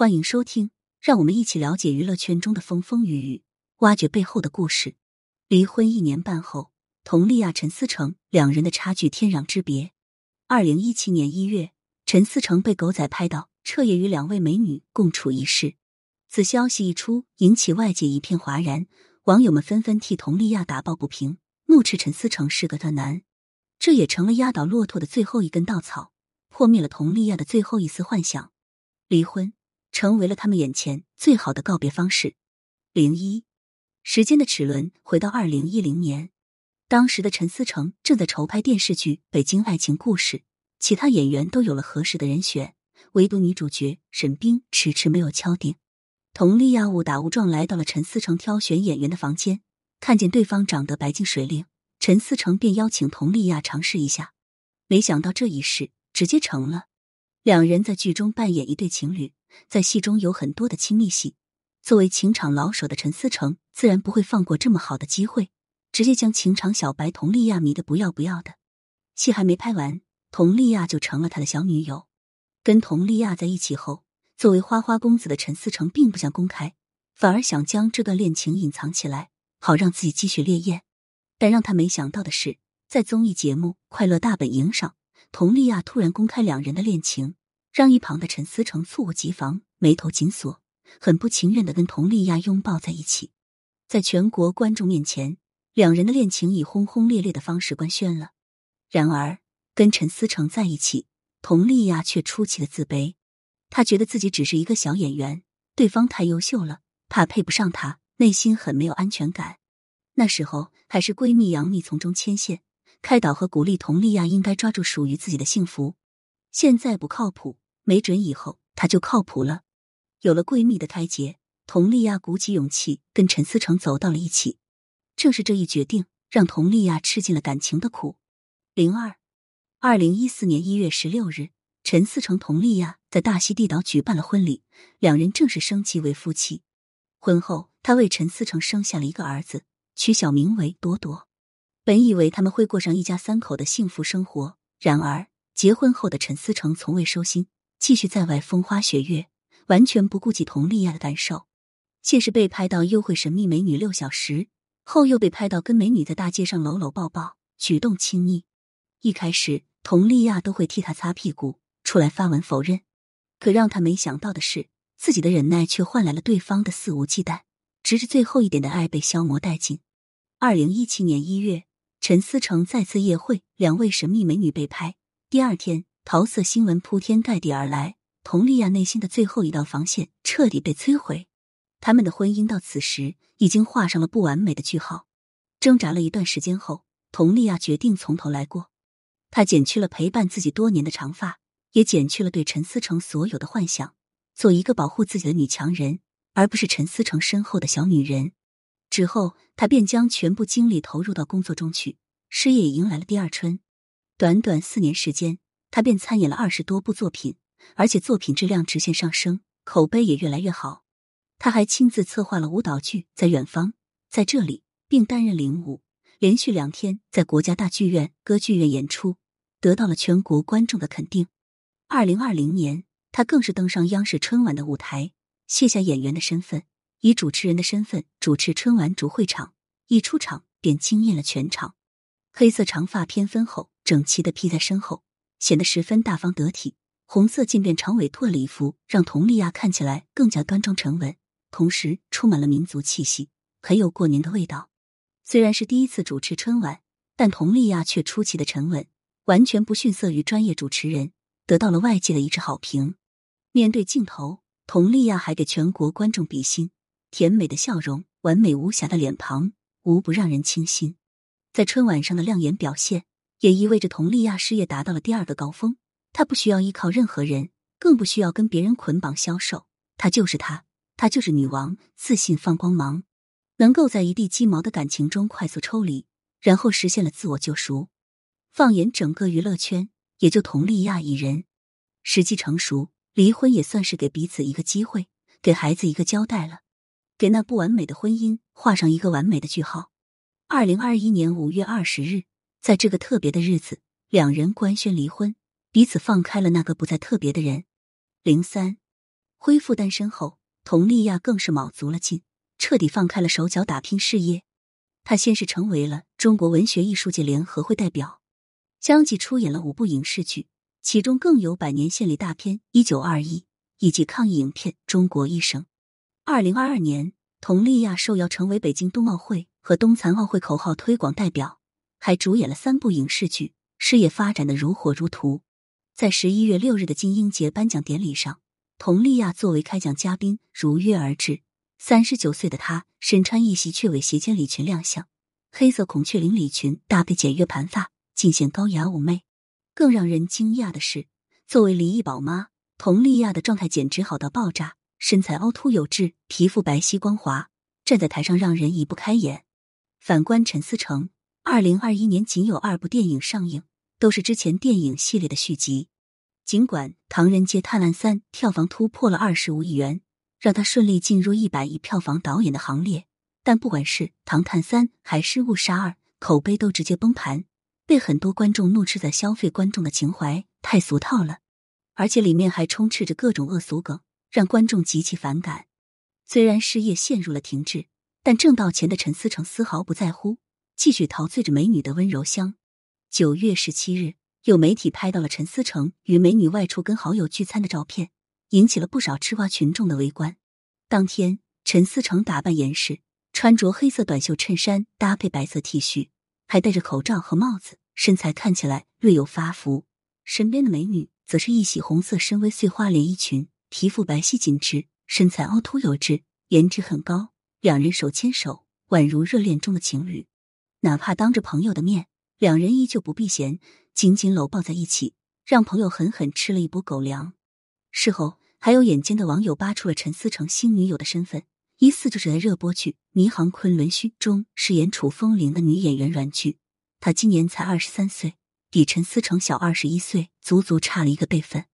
欢迎收听，让我们一起了解娱乐圈中的风风雨雨，挖掘背后的故事。离婚一年半后，佟丽娅、陈思诚两人的差距天壤之别。二零一七年一月，陈思诚被狗仔拍到彻夜与两位美女共处一室，此消息一出，引起外界一片哗然，网友们纷纷替佟丽娅打抱不平，怒斥陈思诚是个断男。这也成了压倒骆驼的最后一根稻草，破灭了佟丽娅的最后一丝幻想。离婚。成为了他们眼前最好的告别方式。零一，时间的齿轮回到二零一零年，当时的陈思诚正在筹拍电视剧《北京爱情故事》，其他演员都有了合适的人选，唯独女主角沈冰迟迟没有敲定。佟丽娅误打误撞来到了陈思诚挑选演员的房间，看见对方长得白净水灵，陈思诚便邀请佟丽娅尝试一下。没想到这一试直接成了，两人在剧中扮演一对情侣。在戏中有很多的亲密戏，作为情场老手的陈思诚自然不会放过这么好的机会，直接将情场小白佟丽娅迷得不要不要的。戏还没拍完，佟丽娅就成了他的小女友。跟佟丽娅在一起后，作为花花公子的陈思诚并不想公开，反而想将这段恋情隐藏起来，好让自己继续烈焰。但让他没想到的是，在综艺节目《快乐大本营》上，佟丽娅突然公开两人的恋情。让一旁的陈思成猝不及防，眉头紧锁，很不情愿的跟佟丽娅拥抱在一起，在全国观众面前，两人的恋情以轰轰烈烈的方式官宣了。然而，跟陈思成在一起，佟丽娅却出奇的自卑，她觉得自己只是一个小演员，对方太优秀了，怕配不上他，内心很没有安全感。那时候还是闺蜜杨幂从中牵线，开导和鼓励佟丽娅应该抓住属于自己的幸福。现在不靠谱。没准以后他就靠谱了。有了闺蜜的开解，佟丽娅鼓起勇气跟陈思成走到了一起。正是这一决定，让佟丽娅吃尽了感情的苦。零二二零一四年一月十六日，陈思成、佟丽娅在大溪地岛举办了婚礼，两人正式升级为夫妻。婚后，他为陈思成生下了一个儿子，取小名为多多。本以为他们会过上一家三口的幸福生活，然而结婚后的陈思成从未收心。继续在外风花雪月，完全不顾及佟丽娅的感受。先是被拍到幽会神秘美女六小时，后又被拍到跟美女在大街上搂搂抱抱，举动亲昵。一开始，佟丽娅都会替他擦屁股，出来发文否认。可让他没想到的是，自己的忍耐却换来了对方的肆无忌惮，直至最后一点的爱被消磨殆尽。二零一七年一月，陈思成再次夜会，两位神秘美女被拍。第二天。桃色新闻铺天盖地而来，佟丽娅内心的最后一道防线彻底被摧毁。他们的婚姻到此时已经画上了不完美的句号。挣扎了一段时间后，佟丽娅决定从头来过。她剪去了陪伴自己多年的长发，也剪去了对陈思成所有的幻想，做一个保护自己的女强人，而不是陈思成身后的小女人。之后，她便将全部精力投入到工作中去，事业也迎来了第二春。短短四年时间。他便参演了二十多部作品，而且作品质量直线上升，口碑也越来越好。他还亲自策划了舞蹈剧《在远方》在这里，并担任领舞，连续两天在国家大剧院歌剧院演出，得到了全国观众的肯定。二零二零年，他更是登上央视春晚的舞台，卸下演员的身份，以主持人的身份主持春晚主会场，一出场便惊艳了全场。黑色长发偏分后，整齐的披在身后。显得十分大方得体，红色渐变长尾兔礼服让佟丽娅看起来更加端庄沉稳，同时充满了民族气息，很有过年的味道。虽然是第一次主持春晚，但佟丽娅却出奇的沉稳，完全不逊色于专业主持人，得到了外界的一致好评。面对镜头，佟丽娅还给全国观众比心，甜美的笑容，完美无瑕的脸庞，无不让人倾心。在春晚上的亮眼表现。也意味着佟丽娅事业达到了第二个高峰。她不需要依靠任何人，更不需要跟别人捆绑销售。她就是她，她就是女王，自信放光芒，能够在一地鸡毛的感情中快速抽离，然后实现了自我救赎。放眼整个娱乐圈，也就佟丽娅一人。时机成熟，离婚也算是给彼此一个机会，给孩子一个交代了，给那不完美的婚姻画上一个完美的句号。二零二一年五月二十日。在这个特别的日子，两人官宣离婚，彼此放开了那个不再特别的人。零三，恢复单身后，佟丽娅更是卯足了劲，彻底放开了手脚打拼事业。她先是成为了中国文学艺术界联合会代表，相继出演了五部影视剧，其中更有百年献礼大片《一九二一》以及抗疫影片《中国医生》。二零二二年，佟丽娅受邀成为北京冬奥会和冬残奥会口号推广代表，还主演了三部影视剧，事业发展的如火如荼。在十一月六日的金鹰节颁奖典礼上，佟丽娅作为开讲嘉宾如约而至。三十九岁的她身穿一袭雀尾斜肩礼裙亮相，黑色孔雀翎礼裙搭配简约盘发，尽显高雅妩媚。更让人惊讶的是，作为离异宝妈，佟丽娅的状态简直好到爆炸，身材凹凸有致，皮肤白皙光滑，站在台上让人移不开眼。反观陈思诚，二零二一年仅有二部电影上映。都是之前电影系列的续集。尽管《唐人街探案三》票房突破了二十五亿元，让他顺利进入一百亿票房导演的行列，但不管是《唐探三》还是《误杀二》，口碑都直接崩盘，被很多观众怒斥在消费观众的情怀太俗套了，而且里面还充斥着各种恶俗梗，让观众极其反感。虽然事业陷入了停滞，但挣到钱的陈思诚丝毫不在乎，继续陶醉着美女的温柔乡。九月十七日，有媒体拍到了陈思诚与美女外出跟好友聚餐的照片，引起了不少吃瓜群众的围观。当天，陈思诚打扮严实，穿着黑色短袖衬衫搭配白色 T 恤，还戴着口罩和帽子，身材看起来略有发福。身边的美女则是一袭红色深 V 碎花连衣裙，皮肤白皙紧致，身材凹凸有致，颜值很高。两人手牵手，宛如热恋中的情侣。哪怕当着朋友的面。两人依旧不避嫌，紧紧搂抱在一起，让朋友狠狠吃了一波狗粮。事后，还有眼尖的网友扒出了陈思诚新女友的身份，疑似就是在热播剧《迷航昆仑虚》中饰演楚风铃的女演员阮剧。她今年才二十三岁，比陈思诚小二十一岁，足足差了一个辈分。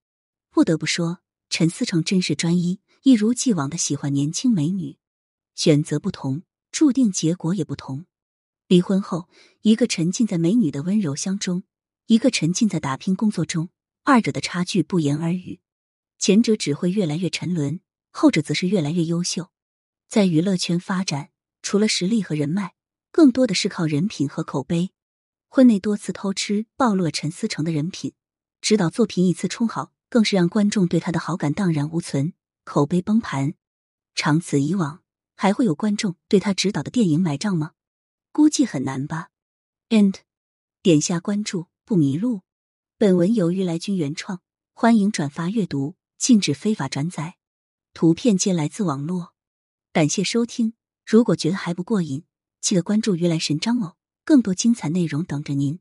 不得不说，陈思诚真是专一，一如既往的喜欢年轻美女。选择不同，注定结果也不同。离婚后，一个沉浸在美女的温柔乡中，一个沉浸在打拼工作中，二者的差距不言而喻。前者只会越来越沉沦，后者则是越来越优秀。在娱乐圈发展，除了实力和人脉，更多的是靠人品和口碑。婚内多次偷吃暴露了陈思诚的人品，指导作品一次充好，更是让观众对他的好感荡然无存，口碑崩盘。长此以往，还会有观众对他指导的电影买账吗？估计很难吧。And，点下关注不迷路。本文由于来君原创，欢迎转发阅读，禁止非法转载。图片皆来自网络。感谢收听。如果觉得还不过瘾，记得关注鱼来神章哦，更多精彩内容等着您。